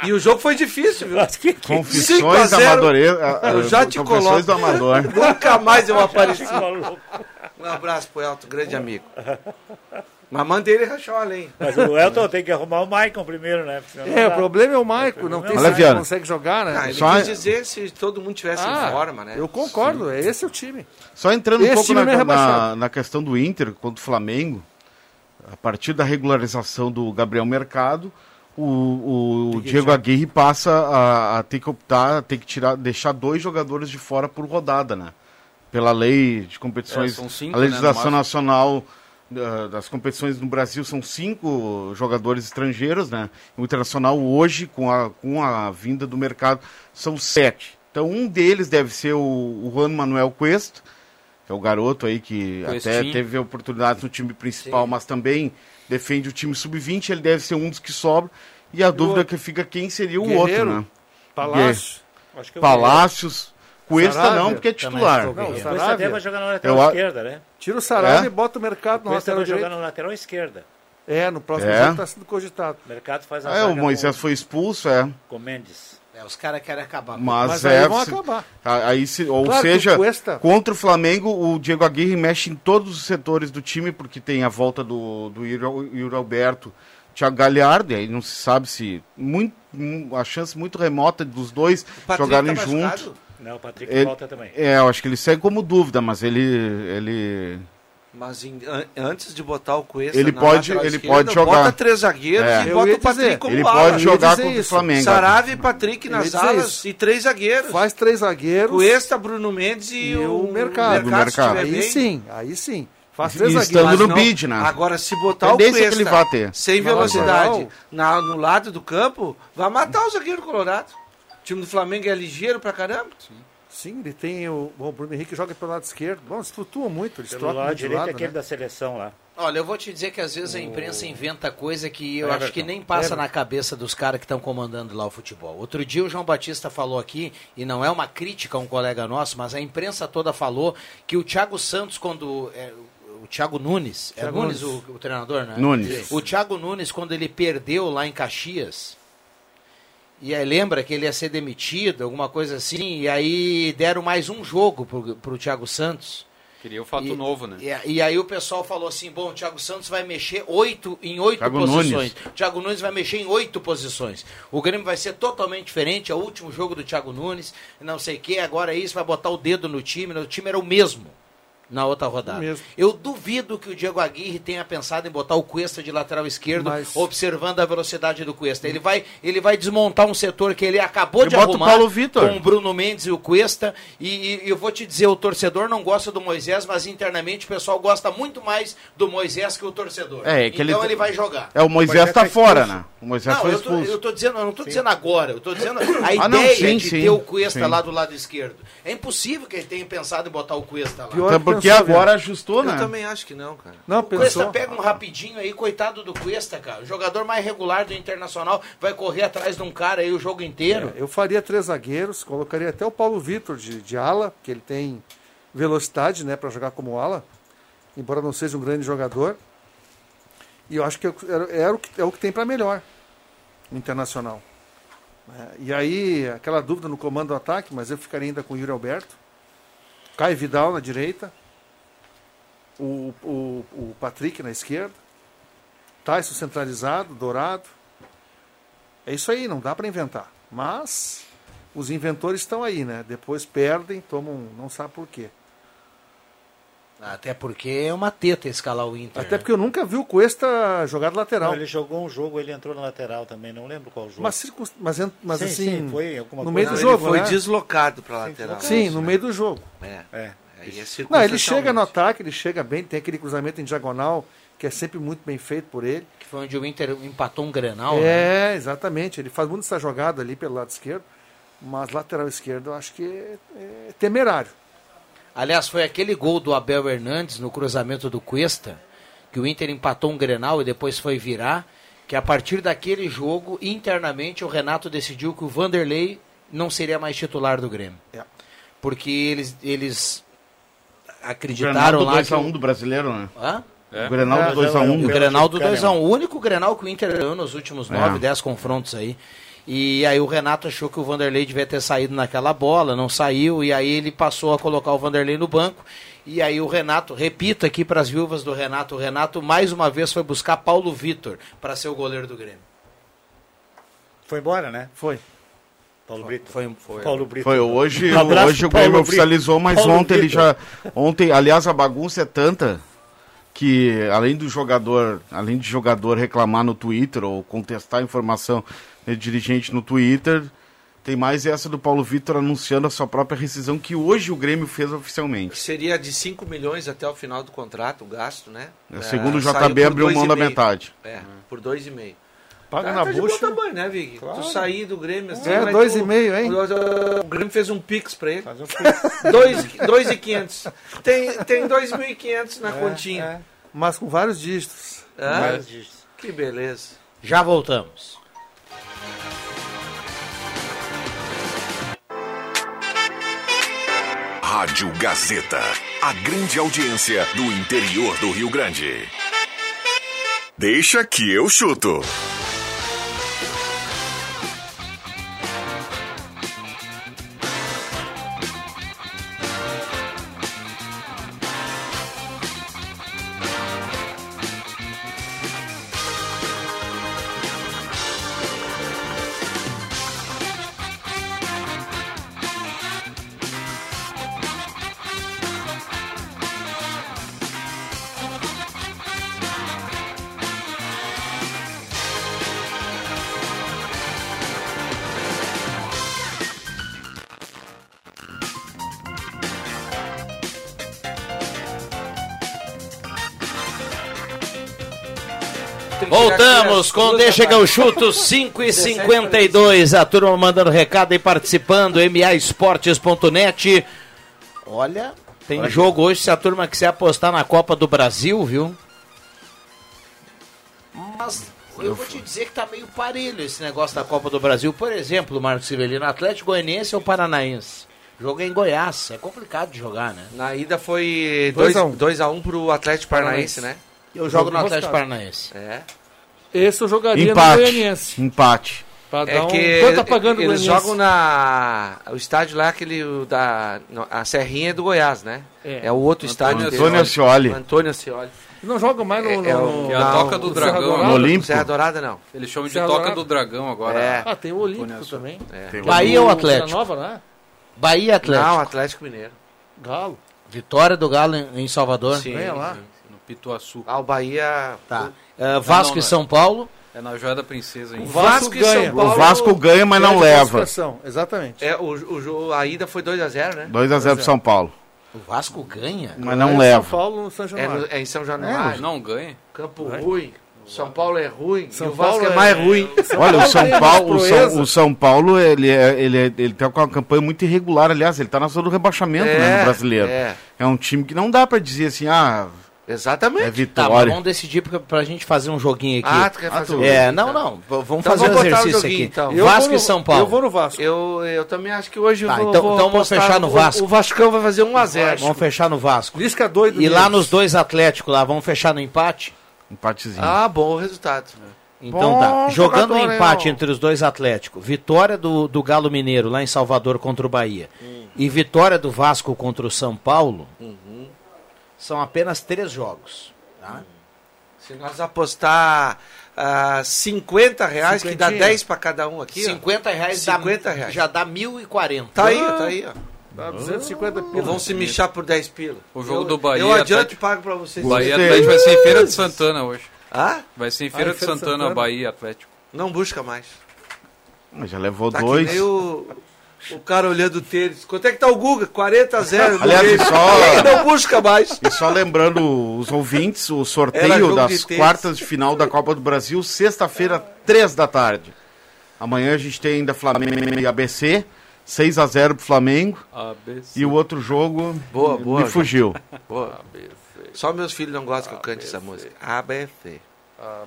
E o jogo foi difícil, viu? Que- que- Confissões 5 a 0, amadores. eu já te Confissões coloco. do amador. Nunca mais eu apareci. maluco. Um abraço pro Elton, grande amigo. Mas mandei ele rachar uma lenha. Mas o Elton tem que arrumar o Maicon primeiro, né? É, não o problema é o Maico, não tem Olha, se Viana. consegue jogar, né? Ah, ele Só- quis dizer se todo mundo tivesse Ah, em forma, né? Eu concordo, é esse é o time. Só entrando um Esse pouco time na, não é na, na questão do Inter contra o Flamengo, a partir da regularização do Gabriel Mercado, o, o Diego Aguirre passa a, a ter que optar, a ter que tirar, deixar dois jogadores de fora por rodada, né? Pela lei de competições, É, cinco, a legislação né, nacional ah, das competições no Brasil são cinco jogadores estrangeiros, né? O Internacional hoje, com a, com a vinda do mercado, são sete. Então um deles deve ser o, o Juan Manuel Cuesta, que é o garoto aí que até Questinho. teve oportunidade no time principal, mas também defende o time sub-20, ele deve ser um dos que sobra. E a dúvida outro? que fica quem seria o Guerreiro? outro, né? Palácio. Acho que eu Palácios, Cuesta Sarabia. não, porque é titular. Não, o. Cuesta até vai jogar na lateral Eu esquerda, né? Tira o Sarabia É? e bota o mercado O no Cuesta lateral vai jogar na lateral esquerda. É, no próximo É? jogo está sendo cogitado. O mercado faz a É, o Moisés com, foi expulso, é. com Mendes. É, os caras querem acabar. Mas, Mas é. aí vão se- acabar. Aí se, ou Claro seja, Cuesta- contra o Flamengo, o Diego Aguirre mexe em todos os setores do time, porque tem a volta do, do Yuri Alberto, Thiago Galhardo, e aí não se sabe se. Muito, a chance muito remota dos dois jogarem tá juntos. Não, o Patrick Ele- volta também. É, eu acho que ele segue como dúvida, mas ele. ele Mas em- an- antes de botar o Cuesta Ele na pode- lateral ele esquerda, pode jogar. Bota três zagueiros É. e Eu bota o Patrick dizer, como ele ala. pode jogar contra o. Flamengo. Sarave e Patrick nas alas isso. e três zagueiros. Faz três zagueiros Cuesta, Bruno Mendes e, e o mercado. O mercado. tiver Aí bem. sim, aí sim. Faz E três estando no não- bid, né? Agora, se botar o Tendência Cuesta que ele vai ter. sem velocidade na- no lado do campo, vai matar o zagueiro colorado. O time do Flamengo é ligeiro pra caramba. Sim, ele tem o, bom, o Bruno Henrique joga pelo lado esquerdo. Bom, eles flutuam muito, eles Pelo trocam lado direito é lado, aquele né? da seleção lá. Olha, eu vou te dizer que às vezes a imprensa inventa coisa que eu Everton. acho que nem passa na cabeça dos caras que estão comandando lá o futebol. Outro dia o João Batista falou aqui, e não é uma crítica a um colega nosso, mas a imprensa toda falou que o Thiago Santos, quando. é, o Thiago Nunes, é Thiago Nunes, Nunes. O, o treinador, né? Nunes. O Thiago Nunes, quando ele perdeu lá em Caxias, e aí lembra que ele ia ser demitido, alguma coisa assim, e aí deram mais um jogo pro, pro Thiago Santos. Queria o fato E- novo, né? E, e aí o pessoal falou assim, bom, o Thiago Santos vai mexer oito, em oito Thiago posições. Nunes. O Thiago Nunes vai mexer em oito posições. O Grêmio vai ser totalmente diferente, é o último jogo do Thiago Nunes, não sei o que, agora é isso, vai botar o dedo no time, o time era o mesmo na outra rodada. mesmo. Eu duvido que o Diego Aguirre tenha pensado em botar o Cuesta de lateral esquerdo, Mas- observando a velocidade do Cuesta. Ele vai, ele vai desmontar um setor que ele acabou Ele de bota o arrumar Paulo Vitor. com o Bruno Mendes e o Cuesta. E, e eu vou te dizer, o torcedor não gosta do Moisés, mas internamente o pessoal gosta muito mais do Moisés que o torcedor. É, é que então ele- ele vai jogar. É, o Moisés Moisés tá tá fora, expulso. né? O Moisés Não, foi eu tô, expulso. eu tô dizendo, eu não tô dizendo agora, eu tô dizendo a Ah, não, ideia sim, de sim, ter o Cuesta sim. lá do lado esquerdo. É impossível que ele tenha pensado em botar o Cuesta lá. Pior que agora ajustou, né? Eu também acho que não, cara. Não, O Cuesta pega um rapidinho aí, coitado do Cuesta, cara. O jogador mais regular do Internacional vai correr atrás de um cara aí o jogo inteiro. É, eu faria três zagueiros, colocaria até o Paulo Vitor de, de ala, que ele tem velocidade né, para jogar como ala, embora não seja um grande jogador. E eu acho que era, era o, que, é o que tem para melhor no Internacional. É, e aí, aquela dúvida no comando do ataque, mas eu ficaria ainda com o Yuri Alberto. Caio Vidal na direita. O, o, o Patrick na esquerda. Tyson centralizado, dourado. É isso aí, não dá para inventar. Mas os inventores estão aí, né? Depois perdem, tomam, não sabe por quê. Até porque é uma teta escalar o Inter. Até né? porque eu nunca vi o Cuesta jogar de lateral. Não, ele jogou um jogo, ele entrou na lateral também, não lembro qual jogo. Mas, circun- mas, mas Sim, assim, sim, foi alguma no coisa. meio Não, do ele jogo, foi né? deslocado pra lateral. Sim, no meio do jogo. É. É. Aí é Não, ele circunstancialmente. chega no ataque, ele chega bem, tem aquele cruzamento em diagonal, que é sempre muito bem feito por ele. Que foi onde o Inter empatou um Grenal. né? É, exatamente. Ele faz muito essa jogada ali pelo lado esquerdo, mas lateral esquerdo eu acho que é, é temerário. Aliás, foi aquele gol do Abel Hernandes no cruzamento do Cuesta, que o Inter empatou um Grenal e depois foi virar, que a partir daquele jogo, internamente, o Renato decidiu que o Vanderlei não seria mais titular do Grêmio. É. Porque eles, eles Grenal acreditaram do lá que... 2x1 do brasileiro, né? Hã? O Grenal É, do é, 2x1. O Grenal do Kahneman. 2x1, o único Grenal que o Inter ganhou nos últimos É. 9, 10 confrontos aí. E aí o Renato achou que o Vanderlei devia ter saído naquela bola, não saiu, e aí ele passou a colocar o Vanderlei no banco. E aí o Renato, repito aqui para as viúvas do Renato, o Renato mais uma vez foi buscar Paulo Vitor para ser o goleiro do Grêmio. Foi embora, né? Foi. Paulo Brito. Foi, foi. Paulo Brito. Foi hoje, Um abraço hoje o Grêmio Brito. oficializou, mas Paulo ontem ele Brito. já. Ontem, aliás, a bagunça é tanta que além do jogador, além de jogador reclamar no Twitter ou contestar a informação de dirigente no Twitter, tem mais essa do Paulo Vitor anunciando a sua própria rescisão que hoje o Grêmio fez oficialmente. Seria de 5 milhões até o final do contrato, o gasto, né? É, Segundo o saiu JB abriu mão da metade. É, por 2,5. Paga Tá, na tá de bucha. bom tamanho, né, Vig? Tu sair do Grêmio assim. É, dois tu- e meio, hein? O, o Grêmio fez um pix pra ele. Fazer um pix. Dois, dois e quinhentos. Tem, tem 2.500 na continha. é. Mas com vários dígitos. Hã? Vários dígitos. Que beleza. Já voltamos. Rádio Gazeta. A grande audiência do interior do Rio Grande. Deixa que eu chuto. Voltamos com Deixa que eu chuto 5 e 52 A turma mandando recado e participando. MAEsportes.net. Olha, tem jogo hoje se a turma quiser apostar na Copa do Brasil, viu? Mas eu vou te dizer que tá meio parelho esse negócio da Copa do Brasil. Por exemplo, Marcos Civelino, Atlético Goianiense ou Paranaense? Jogo é em Goiás, é complicado de jogar, né? Na ida foi Dois a um. 2x1 um pro Atlético Paranaense, né? Eu jogo no Atlético. Paranaense. É. Esse eu jogaria no Empate. Goianiense. Empate. Pra É dar um- que Quanto tá pagando o eles Goianiense? jogam na. O estádio lá, aquele o da. no- A Serrinha é do Goiás, né? É. É, o outro estádio. Antônio. Ascioli. Antônio Ascioli. Não joga mais no... É, no, é o- no- é a Toca do no Dragão. No Olímpico? Serra Dourada não. Eles chamam de Serra Toca Dourada. do Dragão agora. É. Ah, tem o Olímpico também. Tem Bahia ou O Atlético? Nova, né? Bahia Atlético. Não, Atlético Mineiro. Galo. Vitória do Galo em, em Salvador. Sim. Ganha lá. No Pituaçu. Ah, o Bahia. Tá. É, Vasco não, e não. São Paulo. É na Joia da Princesa O ainda. Vasco, e ganha. São Paulo. O Vasco ganha, mas não leva. Exatamente. É, o, o, jogo- a ida foi 2x0, né? 2x0 pro São Paulo. O Vasco ganha. Mas não São leva. Paulo no São É, Januário. no- é em São Januário. Não ganha. Campo ruim. São Paulo é ruim. São e o Vasco Paulo é mais é- ruim. Olha, o São ganha Paulo, o mais São, o São Paulo, ele, é, ele, é, ele com uma campanha muito irregular, aliás, ele tá na zona do rebaixamento né, no brasileiro. É, É um time que não dá pra dizer assim, ah, exatamente. é Tá, mas vitória. vamos decidir pra, pra gente fazer um joguinho aqui. Ah, tu quer fazer tu- um é, não, então? não. Vamos Então fazer um vamos botar o exercício joguinho, aqui. então. Eu Vasco no- e São Paulo. Eu vou no Vasco. Eu, eu também acho que hoje Tá, eu vou, então- vou então vamos fechar no Vasco. O, o Vascão vai fazer 1x0. Vamos fechar no Vasco. Lisca doido. E lá nos dois Atléticos lá, vamos fechar no empate? Empatezinho. Ah, bom o resultado. Então Bom tá. Jogando o jogador, hein, empate entre os dois Atléticos, vitória do, do Galo Mineiro lá em Salvador contra o Bahia e vitória do Vasco contra o São Paulo, são apenas três jogos. tá? Se nós apostar ah, 50 reais, que dá Cinquentinha. 10 para cada um aqui. ó. 50 reais, 50 dá, reais. já dá 1.040. Tá aí, tá aí, ó. Dá 250 Ou pila. vão se michar por 10 pila. O jogo eu, do Bahia Eu e adianto Atlético- e pago pra vocês. Bahia e Gostei. Atlético vai ser em Feira de Santana hoje. Ah? Vai ser em Ah, Feira em de Feira de Santana, Santana. Bahia Atlético. Não busca mais. Mas Já levou Tá dois. que nem o, o cara olhando o tênis. Quanto é que tá o Guga? 40 a 0. Aliás, e só- Não busca mais. E só lembrando os ouvintes, o sorteio das de quartas de final da Copa do Brasil, sexta-feira, três da tarde. Amanhã a gente tem ainda Flamengo e ABC, 6 a 0 pro Flamengo. ABC. E o outro jogo Boa, boa, me fugiu. Boa. Só meus filhos não gostam que eu cante essa música. ABC.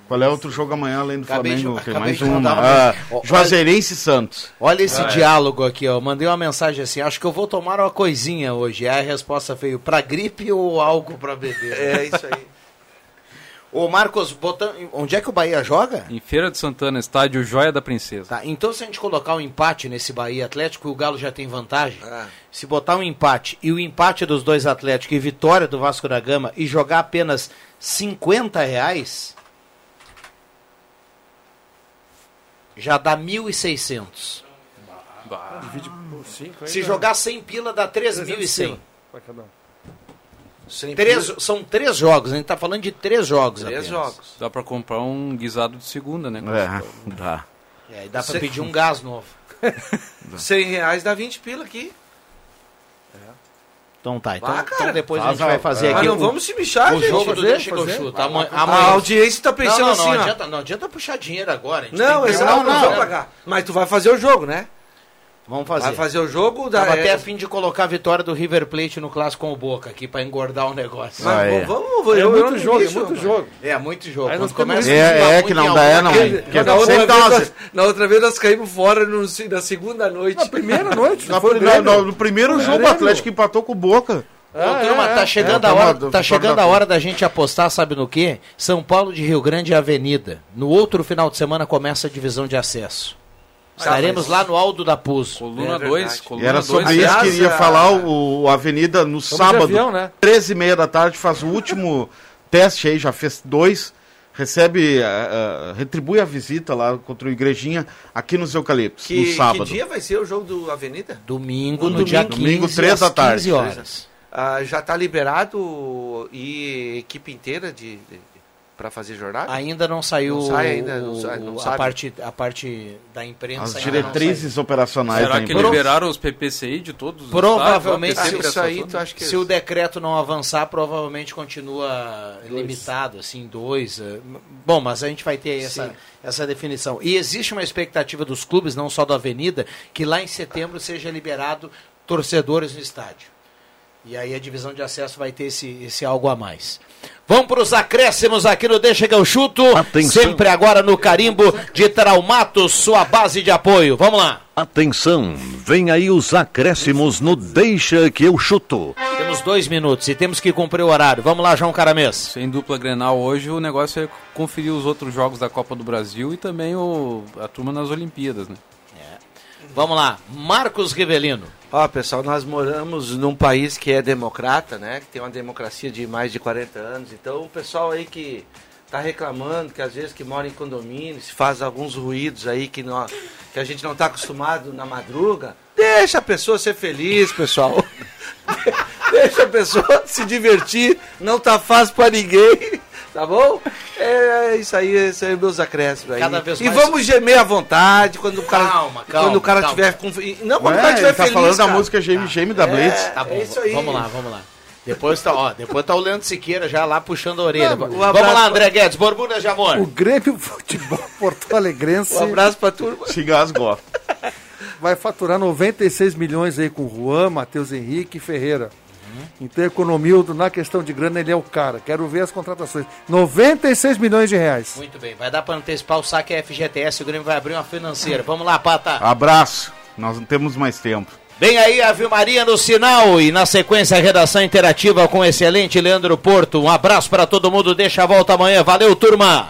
Qual é outro jogo amanhã além do Acabei de- Flamengo? Tem acabei mais de uma. mandar Ah, Juazeirense e Santos. Olha esse diálogo aqui, ó. Mandei uma mensagem assim: acho que eu vou tomar uma coisinha hoje. Aí a resposta veio: pra gripe ou algo pra beber? É isso aí. Ô Marcos, botando, onde é que o Bahia joga? Em Feira de Santana, estádio Joia da Princesa. Tá, então se a gente colocar um empate nesse Bahia Atlético, o Galo já tem vantagem. Ah. Se botar um empate e o empate dos dois Atléticos e vitória do Vasco da Gama e jogar apenas 50 reais, já dá 1.600. Divide por 5 Se jogar 100 pila, dá 3.100. Pra cada um. Sem Três, pila, são três jogos, a gente tá falando de três jogos Três apenas. jogos. Dá pra comprar um guisado de segunda, né? É, dá. É, e dá pra Cê- pedir um gás novo. 100 reais dá 20 pila aqui. Então tá, então, Ah, cara. então depois a Faz gente vai a- fazer Mas aqui não o, vamos se bichar, o gente. jogo do fazer, Deixa que eu fazer. chuto. A Amanhã, amanhã- audiência tá Não, pensando não, não, assim, ó. adianta, não adianta puxar dinheiro agora. a gente Não, tem que- exato, não, não, não, não. pagar. Mas tu vai fazer o jogo, né? Vamos fazer. Vai fazer o jogo da. Tava é, até a fim de colocar a vitória do River Plate no clássico com o Boca aqui pra engordar o negócio. Mas Ah, é. vamos, vamos, É eu muito jogo, é muito jogo. É, muito jogo. Aí nós Quando começa É, é que não alguma dá, é, não. coisa- Que- Na outra, sempre vez, nós, na outra vez nós caímos fora no, na segunda noite. Na primeira noite. Na- no, no primeiro jogo, o. Atlético empatou com o Boca. Ô, turma, é, tá é. chegando, é, a, hora, uma- tá chegando da a hora da gente apostar, sabe no quê? São Paulo de Rio Grande e Avenida. No outro final de semana começa a divisão de acesso. Estaremos lá no Aldo da Puso. Coluna É 2, verdade. E coluna era 2. sobre isso aliás, que iria a- falar o, o Avenida no de sábado, avião, né? 13h30 da tarde, faz o último teste aí, já fez dois. Recebe, eh, eh, retribui a visita lá contra o Igrejinha aqui nos Eucaliptos, Que, no que sábado. dia vai ser o jogo do Avenida? Domingo, no Domingo. dia 15, Domingo, três às da tarde. 15 horas. Ah, já está liberado e equipe inteira de, para fazer jornada? Ainda não saiu Não sai ainda, não sai, não a, parte, a parte da imprensa. As ainda não diretrizes operacionais Será que liberaram os PPCI de todos os Provavelmente, estados? Ah, sempre isso aí, tu acha que... Se o decreto não avançar, provavelmente continua limitado, assim, dois. eh, Bom, mas a gente vai ter essa, essa definição. E existe uma expectativa dos clubes, não só da Avenida, que lá em setembro seja liberado torcedores no estádio. E aí a divisão de acesso vai ter esse, esse algo a mais. Vamos para os acréscimos aqui no Deixa que eu chuto. Atenção. Sempre agora no carimbo de Traumatos, sua base de apoio. Vamos lá. Atenção, vem aí os acréscimos no Deixa que eu chuto. Temos dois minutos e temos que cumprir o horário. Vamos lá, João Caramês. Sem dupla Grenal hoje, o negócio é conferir os outros jogos da Copa do Brasil e também o, a turma nas Olimpíadas, né? Vamos lá, Marcos Rivelino. Ó, pessoal, nós moramos num país que é democrata, né? Que tem uma democracia de mais de 40 anos. Então, o pessoal aí que tá reclamando, que às vezes que mora em condomínios, faz alguns ruídos aí que, nós, que a gente não tá acostumado na madruga, deixa a pessoa ser feliz, pessoal. deixa a pessoa se divertir, não tá fácil pra ninguém. Tá bom? É isso aí, esses aí meus acréscimos aí. Cada vez e mais- vamos gemer à vontade quando o cara, Calma, calma, quando o cara calma. tiver com, não quando Ué, o cara tiver ele tá feliz, falando da cara. música Geme Geme da Blitz. Tá bom, É isso aí. vamos lá, vamos lá. Depois tá, ó, depois tá o Leandro Siqueira já lá puxando a orelha. Não, vamos um abraço lá, André Guedes, borbulhas de amor. O Grêmio Futebol Porto Alegrense Um abraço pra turma. Se gasgou. vai faturar 96 milhões aí com Juan, Matheus Henrique e Ferreira. Então, Economildo, na questão de grana, ele é o cara. Quero ver as contratações. 96 milhões de reais. Muito bem, vai dar para antecipar o saque FGTS, o Grêmio vai abrir uma financeira. Vamos lá, Pata. Abraço. Nós não temos mais tempo. Vem aí a Vilmaria no sinal e na sequência a redação interativa com o excelente Leandro Porto. Um abraço para todo mundo, deixa a volta amanhã. Valeu, turma!